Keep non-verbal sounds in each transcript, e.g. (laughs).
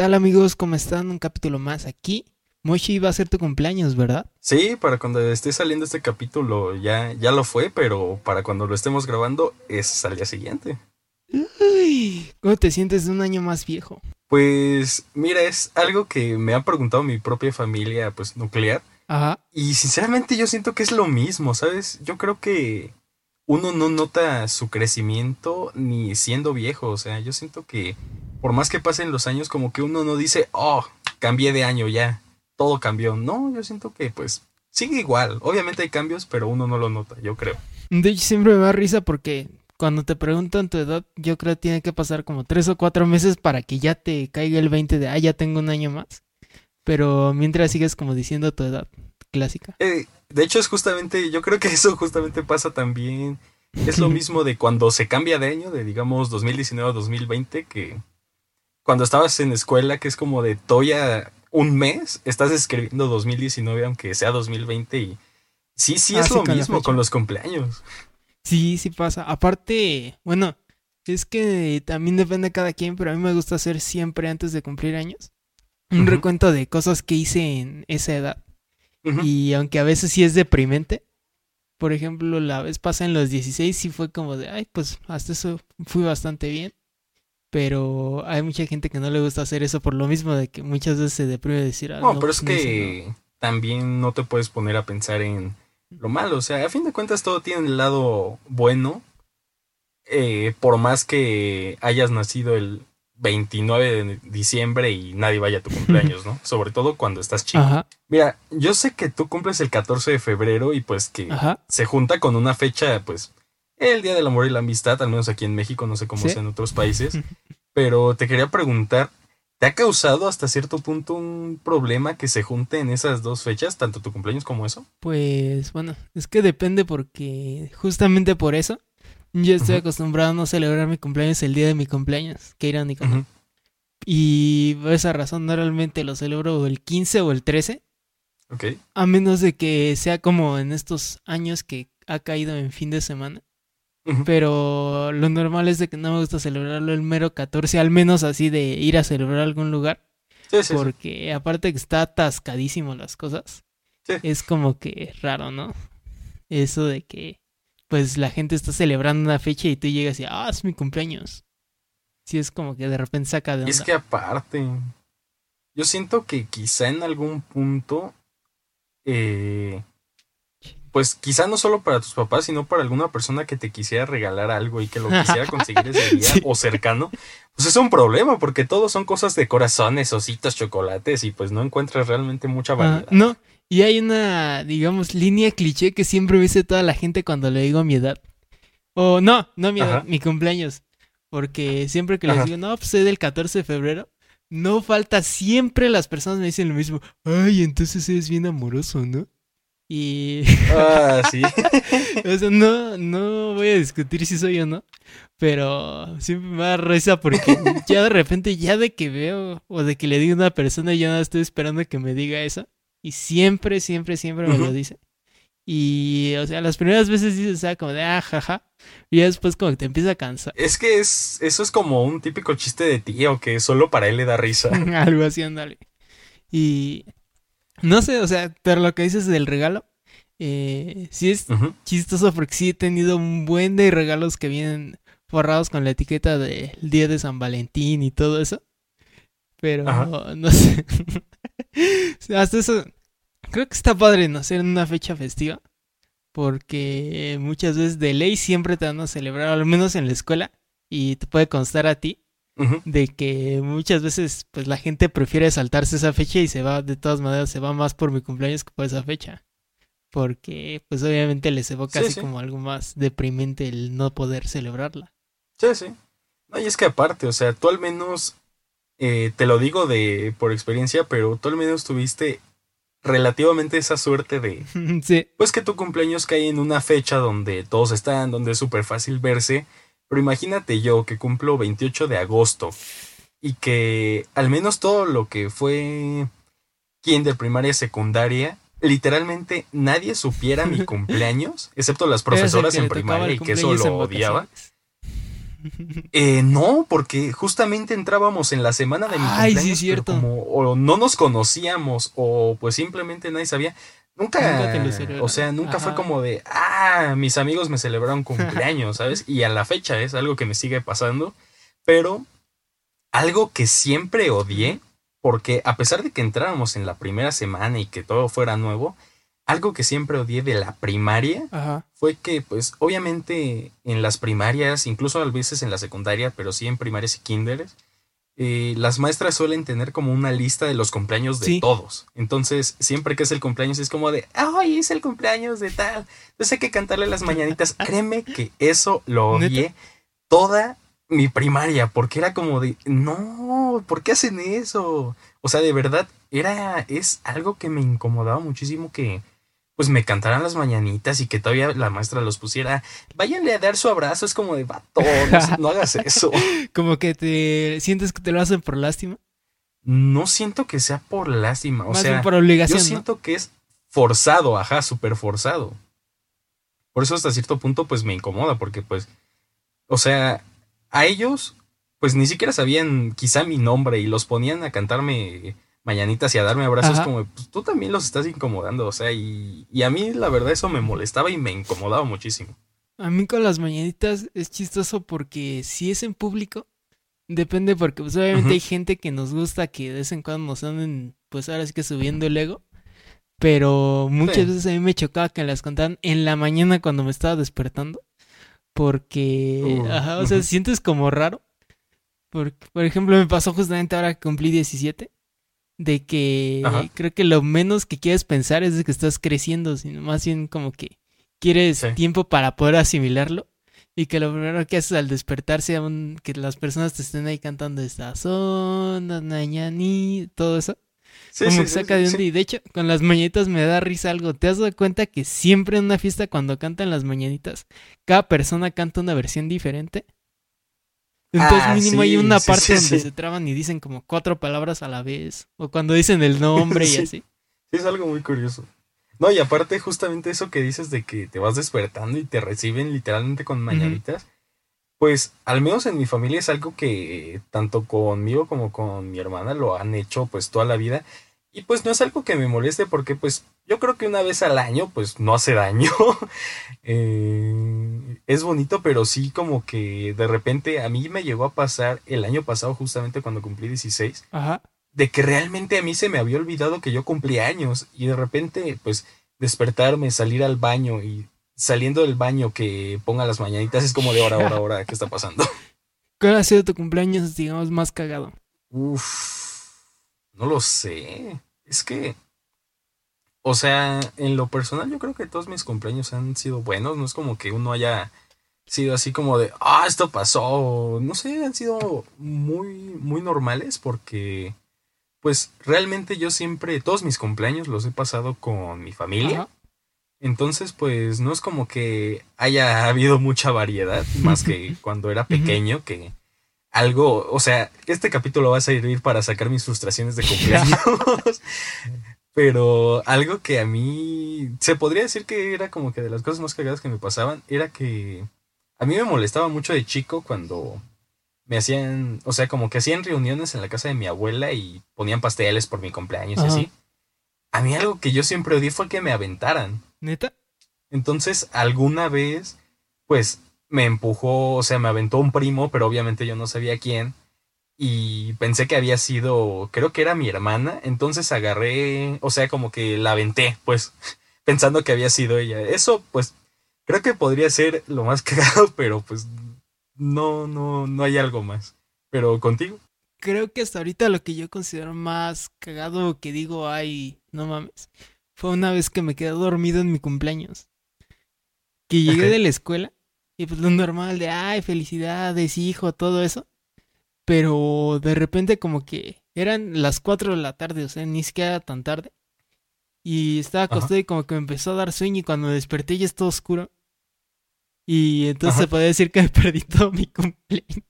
tal amigos? ¿Cómo están? Un capítulo más aquí. Moshi va a ser tu cumpleaños, ¿verdad? Sí, para cuando esté saliendo este capítulo ya, ya lo fue, pero para cuando lo estemos grabando es al día siguiente. Uy, ¿Cómo te sientes de un año más viejo? Pues mira, es algo que me ha preguntado mi propia familia pues nuclear. Ajá. Y sinceramente yo siento que es lo mismo, ¿sabes? Yo creo que uno no nota su crecimiento ni siendo viejo, o sea, yo siento que por más que pasen los años como que uno no dice, oh, cambié de año ya, todo cambió. No, yo siento que pues sigue igual. Obviamente hay cambios, pero uno no lo nota, yo creo. De hecho, siempre me da risa porque cuando te preguntan tu edad, yo creo que tiene que pasar como tres o cuatro meses para que ya te caiga el 20 de, ah, ya tengo un año más. Pero mientras sigues como diciendo tu edad clásica. Eh, de hecho, es justamente, yo creo que eso justamente pasa también. Es lo mismo de cuando se cambia de año, de digamos 2019 a 2020, que cuando estabas en escuela, que es como de toya un mes, estás escribiendo 2019 aunque sea 2020 y sí, sí Ah, es sí, lo mismo con los cumpleaños. Sí, sí pasa. Aparte, bueno, es que también depende de cada quien, pero a mí me gusta hacer siempre antes de cumplir años un recuento de cosas que hice en esa edad. Y aunque a veces sí es deprimente, por ejemplo, la vez pasada en los 16 sí fue como de, ay, pues hasta eso fui bastante bien. Pero hay mucha gente que no le gusta hacer eso por lo mismo de que muchas veces se deprime decir, ah, No, pero es no que también no te puedes poner a pensar en lo malo. O sea, a fin de cuentas todo tiene el lado bueno. Eh, por más que hayas nacido el 29 de diciembre y nadie vaya a tu cumpleaños, ¿no? (laughs) Sobre todo cuando estás chico. nada". Ajá, Mira, yo sé que tú cumples el 14 de febrero y pues que ajá. se junta con una fecha, pues, el Día del Amor y la Amistad, al menos aquí en México, no sé cómo Sí. sea en otros países. (laughs) Pero te quería preguntar, ¿te ha causado hasta cierto punto un problema que se junten esas dos fechas, tanto tu cumpleaños como eso? Pues bueno, es que depende porque justamente por eso yo estoy acostumbrado a no celebrar mi cumpleaños el día de mi cumpleaños. Qué irónico, ¿no? Ujú. Y por esa razón normalmente lo celebro el 15 o el 13, Ok. a menos de que sea como en estos años que ha caído en fin de semana. Pero lo normal es de que no me gusta celebrarlo el mero 14, al menos así de ir a celebrar algún lugar, Sí, sí, sí. porque aparte que está atascadísimo las cosas, Sí. es como que raro, ¿no? Eso de que pues la gente está celebrando una fecha y tú llegas y, ah, es mi cumpleaños. Sí, es como que de repente saca de Y onda. es que aparte, yo siento que quizá en algún punto, eh, pues quizá no solo para tus papás, sino para alguna persona que te quisiera regalar algo y que lo quisiera conseguir ese día (laughs) Sí. o cercano, pues es un problema porque todos son cosas de corazones, ositos, chocolates y pues no encuentras realmente mucha Ah, variedad. no, y hay una, digamos, línea cliché que siempre me dice toda la gente cuando le digo mi edad. O no, no mi edad, Ajá. mi cumpleaños. Porque siempre que les Ajá. digo, no, pues soy del 14 de febrero, no falta, siempre las personas me dicen lo mismo. Ay, entonces eres bien amoroso, ¿no? Y, Ah, sí. (laughs) o sea, no, no voy a discutir si soy o no, pero siempre me da risa porque (laughs) ya de repente, ya de que veo o de que le digo a una persona, yo no estoy esperando que me diga eso. Y siempre, siempre, siempre me lo dice. Y, o sea, las primeras veces dices, o sea, como de, ah, jaja. Y ya después como que te empieza a cansar. Es que es, eso es como un típico chiste de tío que solo para él le da risa. (laughs) Algo así, ándale. Y, no sé, o sea, pero lo que dices del regalo, eh, sí es chistoso porque sí he tenido un buen de regalos que vienen forrados con la etiqueta del día de San Valentín y todo eso. Pero Ajá. no sé. (laughs) Hasta eso creo que está padre no ser en una fecha festiva. Porque muchas veces de ley siempre te van a celebrar, al menos en la escuela, y te puede constar a ti De que muchas veces pues la gente prefiere saltarse esa fecha y se va de todas maneras se va más por mi cumpleaños que por esa fecha porque pues obviamente les evoca Sí, así sí. como algo más deprimente el no poder celebrarla Sí, sí. No, y es que aparte, o sea, tú al menos, eh, te lo digo de por experiencia, pero tú al menos tuviste relativamente esa suerte de, (laughs) sí pues que tu cumpleaños cae en una fecha donde todos están, donde es súper fácil verse. Pero imagínate yo que cumplo 28 de agosto y que al menos todo lo que fue kinder, primaria, secundaria, literalmente nadie supiera mi (laughs) cumpleaños, excepto las profesoras en primaria y que eso lo odiaba. (laughs) Eh, no, porque justamente entrábamos en la semana de mi Ay, sí, cumpleaños, cierto. pero como o no nos conocíamos o pues simplemente nadie sabía. Nunca, o sea, nunca fue como de, ah, mis amigos me celebraron cumpleaños, ¿sabes? Y a la fecha es algo que me sigue pasando, pero algo que siempre odié, porque a pesar de que entráramos en la primera semana y que todo fuera nuevo, algo que siempre odié de la primaria Ajá. fue que, pues, obviamente en las primarias, incluso a veces en la secundaria, pero sí en primarias y kinders, eh, las maestras suelen tener como una lista de los cumpleaños de Sí. todos. Entonces, siempre que es el cumpleaños es como de, ay, es el cumpleaños de tal. Entonces hay que cantarle las mañanitas. (laughs) Créeme que eso lo odié toda mi primaria, porque era como de, no, ¿por qué hacen eso? O sea, de verdad, era, es algo que me incomodaba muchísimo que, pues me cantaran las mañanitas y que todavía la maestra los pusiera, váyanle a dar su abrazo, es como de vato, no, hagas eso. (laughs) Como que te sientes que te lo hacen por lástima. No siento que sea por lástima, o más sea, bien por yo obligación. ¿no? siento que es forzado, ajá, súper forzado. Por eso hasta cierto punto, pues me incomoda, porque pues, o sea, a ellos, pues ni siquiera sabían quizá mi nombre y los ponían a cantarme mañanitas y a darme abrazos Ajá. como, pues tú también los estás incomodando, o sea, y, y a mí la verdad eso me molestaba y me incomodaba muchísimo. A mí con las mañanitas es chistoso porque si es en público, depende porque pues obviamente hay gente que nos gusta que de vez en cuando nos anden pues ahora sí que subiendo el ego. Pero muchas Sí. veces a mí me chocaba que las contaran en la mañana cuando me estaba despertando. Porque, Uh, ajá, o sea, sientes como raro. Porque, por ejemplo, me pasó justamente ahora que cumplí 17. De que Ajá. creo que lo menos que quieres pensar es de que estás creciendo, sino más bien como que quieres Sí. tiempo para poder asimilarlo. Y que lo primero que haces al despertar sea un- que las personas te estén ahí cantando estas ondas, nañani, todo eso. Sí, como sí, que saca de onda. Y de hecho, con las mañanitas me da risa algo. ¿Te has dado cuenta que siempre en una fiesta cuando cantan las mañanitas, cada persona canta una versión diferente? Entonces Ah, mínimo hay una parte sí, donde se traban y dicen como cuatro palabras a la vez. O cuando dicen el nombre y (laughs) Sí. así. Sí, es algo muy curioso. No, y aparte justamente eso que dices de que te vas despertando y te reciben literalmente con mañanitas, pues al menos en mi familia es algo que tanto conmigo como con mi hermana lo han hecho pues toda la vida. Y pues no es algo que me moleste porque pues yo creo que una vez al año pues no hace daño. (laughs) Eh, es bonito, pero sí como que de repente a mí me llegó a pasar el año pasado justamente cuando cumplí 16 Ajá. de que realmente a mí se me había olvidado que yo cumplía años y de repente pues despertarme, salir al baño y saliendo del baño que ponga las mañanitas es como de hora, hora, hora, ¿qué está pasando? (laughs) ¿Cuál ha sido tu cumpleaños, digamos, más cagado? Uf, no lo sé. Es que, o sea, en lo personal yo creo que todos mis cumpleaños han sido buenos, no es como que uno haya sido así como de, ah, esto pasó, no sé, han sido muy, muy normales porque, pues, realmente yo siempre, todos mis cumpleaños los he pasado con mi familia. Ajá. Entonces, pues no es como que haya habido mucha variedad, más que (laughs) cuando era pequeño, que algo, o sea, este capítulo va a servir para sacar mis frustraciones de cumpleaños, (laughs) pero algo que a mí se podría decir que era como que de las cosas más cagadas que me pasaban, era que a mí me molestaba mucho de chico cuando me hacían, o sea, como que hacían reuniones en la casa de mi abuela y ponían pasteles por mi cumpleaños y así. A mí algo que yo siempre odié fue que me aventaran. ¿Neta? Entonces, alguna vez, pues, me empujó, o sea, me aventó un primo, pero obviamente yo no sabía quién. Y pensé que había sido, creo que era mi hermana. Entonces agarré, o sea, como que la aventé, pues, (laughs) pensando que había sido ella. Eso, pues, creo que podría ser lo más (laughs) cagado, pero pues, no, no, no hay algo más. Pero contigo. Creo que hasta ahorita lo que yo considero más cagado que digo, ay, no mames, fue una vez que me quedé dormido en mi cumpleaños. Que llegué de la escuela y pues lo normal de, ay, felicidades, hijo, todo eso. Pero de repente como que eran las 4 de la tarde, o sea, ni siquiera era tan tarde. Y estaba Ajá. acostado y como que me empezó a dar sueño y cuando desperté ya estaba oscuro. Y entonces Ajá. se podría decir que me (laughs) perdí todo mi cumpleaños.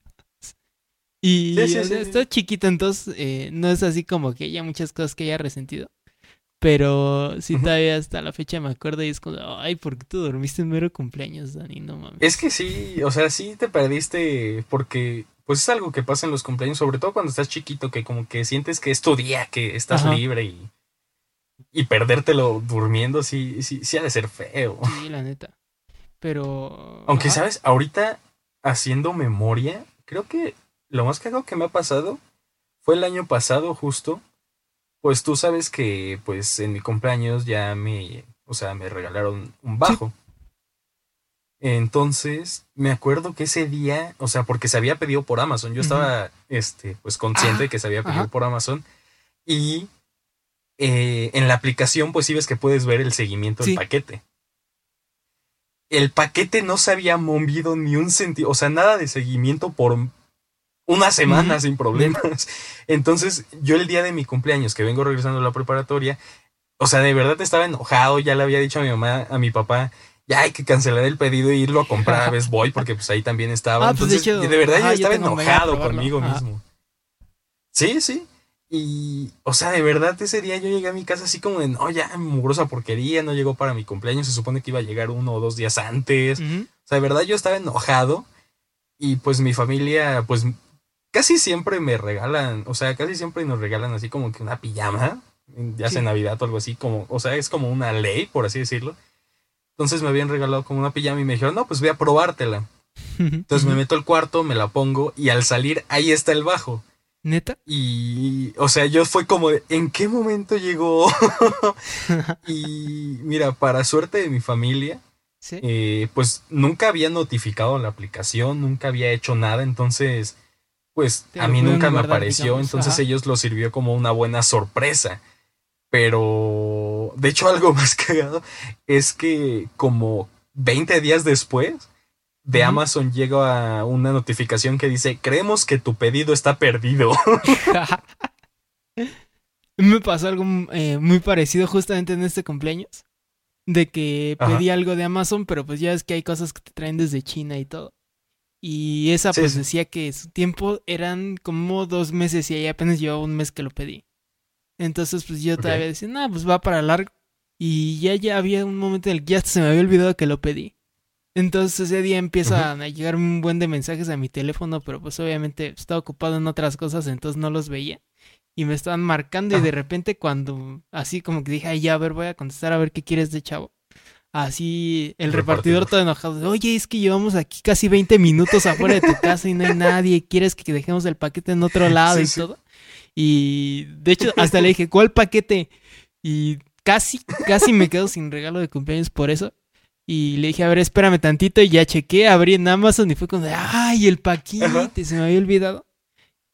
Y sí. está chiquito, entonces eh, no es así como que haya muchas cosas que haya resentido. Pero sí, todavía hasta la fecha me acuerdo y es como, ay, ¿por qué tú dormiste en mero cumpleaños, Dani? No mames. Es que sí, o sea, sí te perdiste porque pues es algo que pasa en los cumpleaños, sobre todo cuando estás chiquito, que como que sientes que es tu día, que estás libre y, y perdértelo durmiendo, sí, sí, sí ha de ser feo. Sí, la neta. Pero... Aunque, ¿sabes? Ahorita, haciendo memoria, creo que lo más cagado que me ha pasado fue el año pasado justo pues tú sabes que pues en mi cumpleaños ya me, o sea, me regalaron un bajo. Entonces, me acuerdo que ese día, o sea, porque se había pedido por Amazon, yo estaba, este, pues consciente de que se había pedido por Amazon. Y eh, en la aplicación, pues sí ves que puedes ver el seguimiento del paquete. El paquete no se había movido ni un sentido, o sea, nada de seguimiento por una semana sin problemas. (laughs) Entonces, yo el día de mi cumpleaños, que vengo regresando a la preparatoria, o sea, de verdad estaba enojado, ya le había dicho a mi mamá, a mi papá, ya hay que cancelar el pedido e irlo a comprar a Best Boy, porque pues ahí también estaba. Ah, pues, Entonces, de, verdad yo estaba enojado conmigo mismo. Sí, sí. Y, o sea, de verdad ese día yo llegué a mi casa así como de, no, ya, mugrosa porquería, no llegó para mi cumpleaños, se supone que iba a llegar uno o dos días antes. O sea, de verdad yo estaba enojado y pues mi familia, pues casi siempre me regalan, o sea, casi siempre nos regalan así como que una pijama, ya sea Navidad o algo así, como, o sea, es como una ley, por así decirlo. Entonces me habían regalado como una pijama y me dijeron, no, pues voy a probártela. Entonces me (laughs) meto al cuarto, me la pongo y al salir ahí está el bajo. ¿Neta? Y, o sea, yo fue como, ¿en qué momento llegó? (laughs) y mira, para suerte de mi familia, eh, pues nunca había notificado la aplicación, nunca había hecho nada, entonces pues a mí nunca me apareció, entonces ellos lo sirvió como una buena sorpresa. Pero, de hecho, (laughs) algo más cagado es que como 20 días después de Amazon llega una notificación que dice, creemos que tu pedido está perdido. (laughs) me pasó algo eh, muy parecido justamente en este cumpleaños. De que pedí algo de Amazon, pero pues ya es que hay cosas que te traen desde China y todo. Y esa pues decía que su tiempo eran como dos meses y ahí apenas llevaba un mes que lo pedí. Entonces pues yo todavía decía, no, pues va para largo. Y ya, ya había un momento en el que ya se me había olvidado que lo pedí. Entonces ese día empiezan a llegar un buen de mensajes a mi teléfono, pero pues obviamente estaba ocupado en otras cosas, entonces no los veía. Y me estaban marcando y de repente cuando así como que dije, ay ya, a ver, voy a contestar a ver qué quieres de chavo. Así, el repartidor, todo enojado. Oye, es que llevamos aquí casi 20 minutos afuera de tu casa y no hay nadie. ¿Quieres que dejemos el paquete en otro lado y todo? Y de hecho, hasta le dije, ¿cuál paquete? Y casi, casi me quedo sin regalo de cumpleaños por eso. Y le dije, a ver, espérame tantito. Y ya chequé, abrí en Amazon y fue como, ¡ay, el paquete! Se me había olvidado.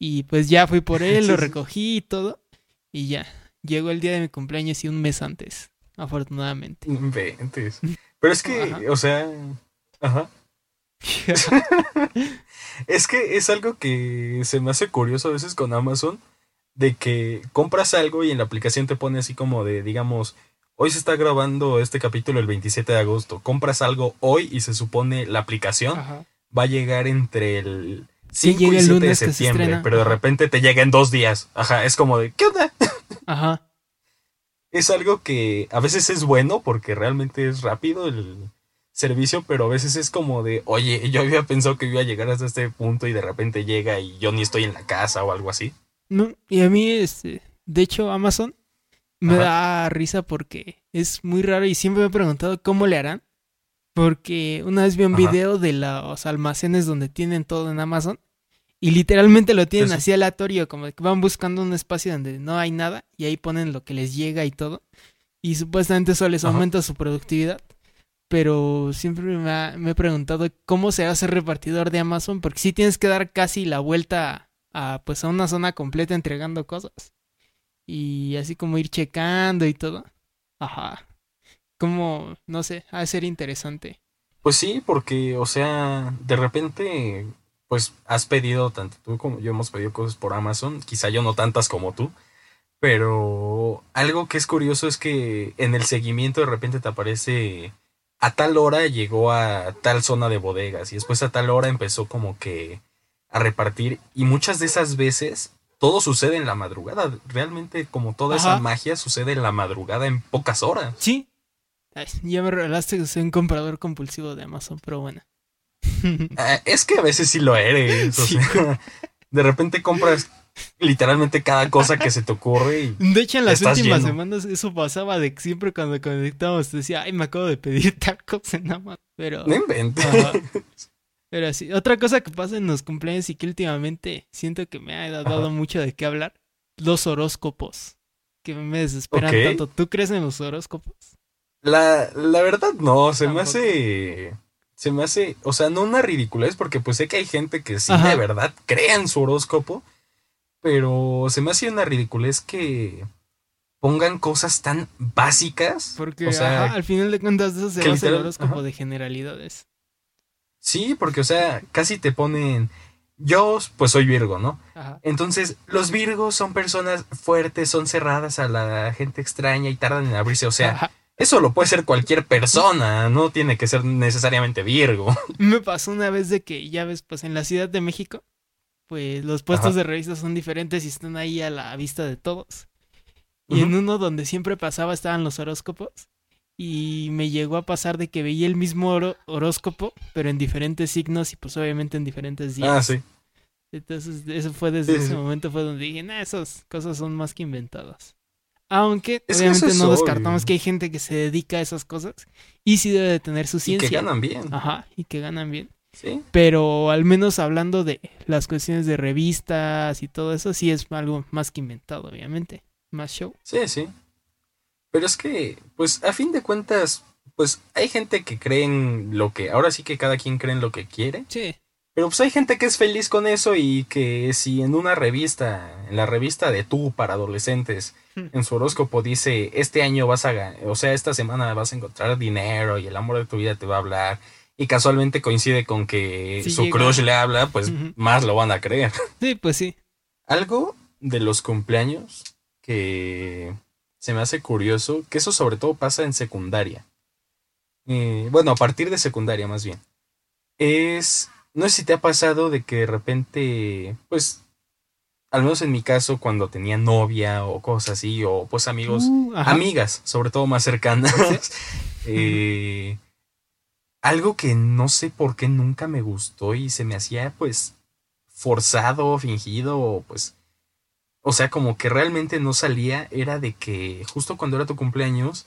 Y pues ya fui por él, lo recogí y todo. Y ya, llegó el día de mi cumpleaños y un mes antes afortunadamente. Pero es que, o sea, ajá. (laughs) es que es algo que se me hace curioso a veces con Amazon, de que compras algo y en la aplicación te pone así como de, digamos, hoy se está grabando este capítulo el 27 de agosto, compras algo hoy y se supone la aplicación va a llegar entre el 5 y 7 de septiembre, pero de repente te llega en dos días. Ajá, es como de, ¿qué onda? Ajá es algo que a veces es bueno porque realmente es rápido el servicio, pero a veces es como de, oye, yo había pensado que iba a llegar hasta este punto y de repente llega y yo ni estoy en la casa o algo así. No, y a mí, este, de hecho, Amazon me da risa porque es muy raro y siempre me he preguntado cómo le harán. Porque una vez vi un video de los almacenes donde tienen todo en Amazon y literalmente lo tienen así aleatorio, como que van buscando un espacio donde no hay nada y ahí ponen lo que les llega y todo. Y supuestamente eso les aumenta su productividad. Pero siempre me, he preguntado cómo se hace repartidor de Amazon, porque si tienes que dar casi la vuelta a, pues, a una zona completa entregando cosas. Y así como ir checando y todo. Ajá. Como, no sé, ha de ser interesante. Pues sí, porque, o sea, de repente pues has pedido, tanto tú como yo hemos pedido cosas por Amazon, quizá yo no tantas como tú, pero algo que es curioso es que en el seguimiento de repente te aparece a tal hora llegó a tal zona de bodegas y después a tal hora empezó como que a repartir y muchas de esas veces todo sucede en la madrugada. Realmente, como toda esa magia sucede en la madrugada en pocas horas. Sí. Ay, ya me revelaste que soy un comprador compulsivo de Amazon, pero bueno. Ah, es que a veces sí lo eres. O Sí. sea, de repente compras literalmente cada cosa que se te ocurre y De hecho, en las últimas lleno. semanas eso pasaba de que siempre cuando conectábamos te decía, ay, me acabo de pedir (laughs) tal cosa en Amazon. Pero, no inventes. Ajá. pero sí, otra cosa que pasa en los cumpleaños y que últimamente siento que me ha dado Ajá. mucho de qué hablar, los horóscopos. Que me desesperan tanto. ¿Tú crees en los horóscopos? La, la verdad no, se me Tampoco. hace... Se me hace, o sea, no una ridiculez porque pues sé que hay gente que sí Ajá. de verdad cree en su horóscopo, pero se me hace una ridiculez que pongan cosas tan básicas. Porque o sea, ajá, al final de cuentas eso se basa el horóscopo ajá. de generalidades. sí, porque o sea, casi te ponen, yo pues soy Virgo, ¿no? Ajá. Entonces, los Virgos son personas fuertes, son cerradas a la gente extraña y tardan en abrirse, o sea. Eso lo puede ser cualquier persona, no tiene que ser necesariamente Virgo. (laughs) Me pasó una vez de que, ya ves, pues en la Ciudad de México, pues los puestos Ajá. de revistas son diferentes y están ahí a la vista de todos. Y en uno donde siempre pasaba estaban los horóscopos. Y me llegó a pasar de que veía el mismo horóscopo, pero en diferentes signos y pues obviamente en diferentes días. Ah, sí. Entonces, eso fue desde Sí, ese sí. momento fue donde dije, nah, esas cosas son más que inventadas. Aunque, Es obviamente, no descartamos que hay gente que se dedica a esas cosas y sí debe de tener su Y ciencia. que ganan bien. Ajá, y que ganan bien. Sí. Pero al menos hablando de las cuestiones de revistas y todo eso, sí es algo más que inventado, obviamente. Más show. Sí, sí. Pero es que, pues, a fin de cuentas, pues hay gente que cree en lo que, ahora sí que cada quien cree en lo que quiere, Sí. Pero pues hay gente que es feliz con eso y que si en una revista, en la revista de tú para adolescentes, Hmm. en su horóscopo dice, este año vas a, o sea, esta semana vas a encontrar dinero y el amor de tu vida te va a hablar, y casualmente coincide con que su llega. crush le habla, pues más lo van a creer. (laughs) Sí, pues sí. Algo de los cumpleaños que se me hace curioso, que eso sobre todo pasa en secundaria. Eh, bueno, a partir de secundaria más bien. Es, no sé si te ha pasado de que de repente, pues, al menos en mi caso, cuando tenía novia o cosas así, o pues amigos, Uh, amigas, sobre todo más cercanas, (laughs) eh, algo que no sé por qué nunca me gustó y se me hacía pues forzado, fingido, o pues, o sea, como que realmente no salía, era de que justo cuando era tu cumpleaños,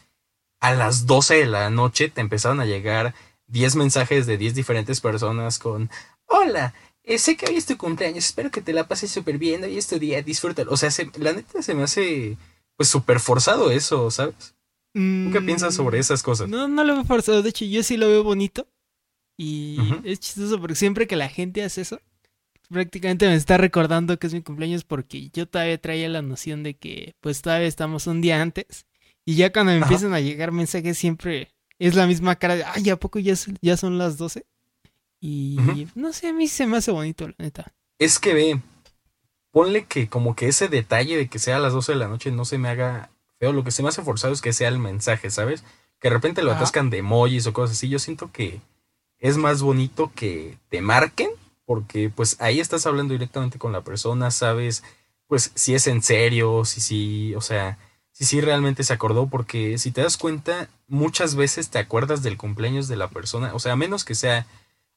a las 12 de la noche te empezaron a llegar 10 mensajes de 10 diferentes personas con, hola, eh, sé que hoy es tu cumpleaños, espero que te la pases súper bien, hoy es tu día, disfrútalo. O sea, se- la neta se me hace pues súper forzado eso, ¿sabes? ¿Tú qué Mm, piensas sobre esas cosas? No, no lo veo forzado. De hecho, yo sí lo veo bonito. Y es chistoso porque siempre que la gente hace eso, prácticamente me está recordando que es mi cumpleaños porque yo todavía traía la noción de que pues todavía estamos un día antes. Y ya cuando me Ajá. empiezan a llegar mensajes siempre es la misma cara de, ay, ¿a poco ya, es- ya son las 12? Y no sé, a mí se me hace bonito, la neta. Es que ve, ponle que como que ese detalle de que sea a las 12 de la noche no se me haga feo. Lo que se me hace forzado es que sea el mensaje, ¿sabes? Que de repente lo Ajá. atascan de emojis o cosas así. Yo siento que es más bonito que te marquen, porque pues ahí estás hablando directamente con la persona, sabes, pues si es en serio, si sí, o sea, si sí realmente se acordó, porque si te das cuenta, muchas veces te acuerdas del cumpleaños de la persona, o sea, a menos que sea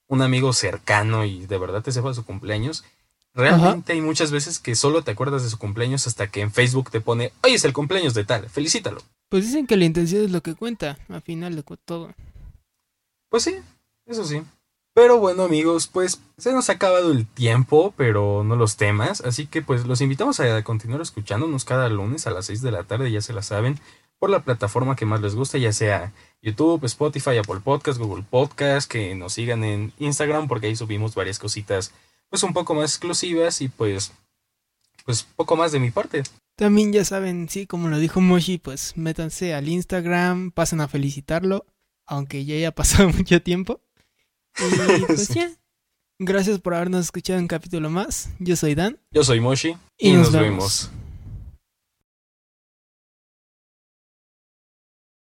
un amigo cercano y de verdad te sepa su cumpleaños. Realmente hay muchas veces que solo te acuerdas de su cumpleaños hasta que en Facebook te pone, oye, es el cumpleaños de tal, felicítalo. Pues dicen que la intención es lo que cuenta, al final de todo. Pues sí, eso sí. Pero bueno amigos, pues se nos ha acabado el tiempo, pero no los temas, así que pues los invitamos a continuar escuchándonos cada lunes a las 6 de la tarde, ya se la saben, por la plataforma que más les gusta, ya sea YouTube, Spotify, Apple Podcast, Google Podcast, que nos sigan en Instagram porque ahí subimos varias cositas pues un poco más exclusivas y pues pues poco más de mi parte. También ya saben, sí, como lo dijo Moshi, pues métanse al Instagram, pasen a felicitarlo, aunque ya haya (laughs) pasado mucho tiempo. Y (laughs) pues Sí. ya. Gracias por habernos escuchado un capítulo más. Yo soy Dan. Yo soy Moshi Y y, nos nos vemos. vemos.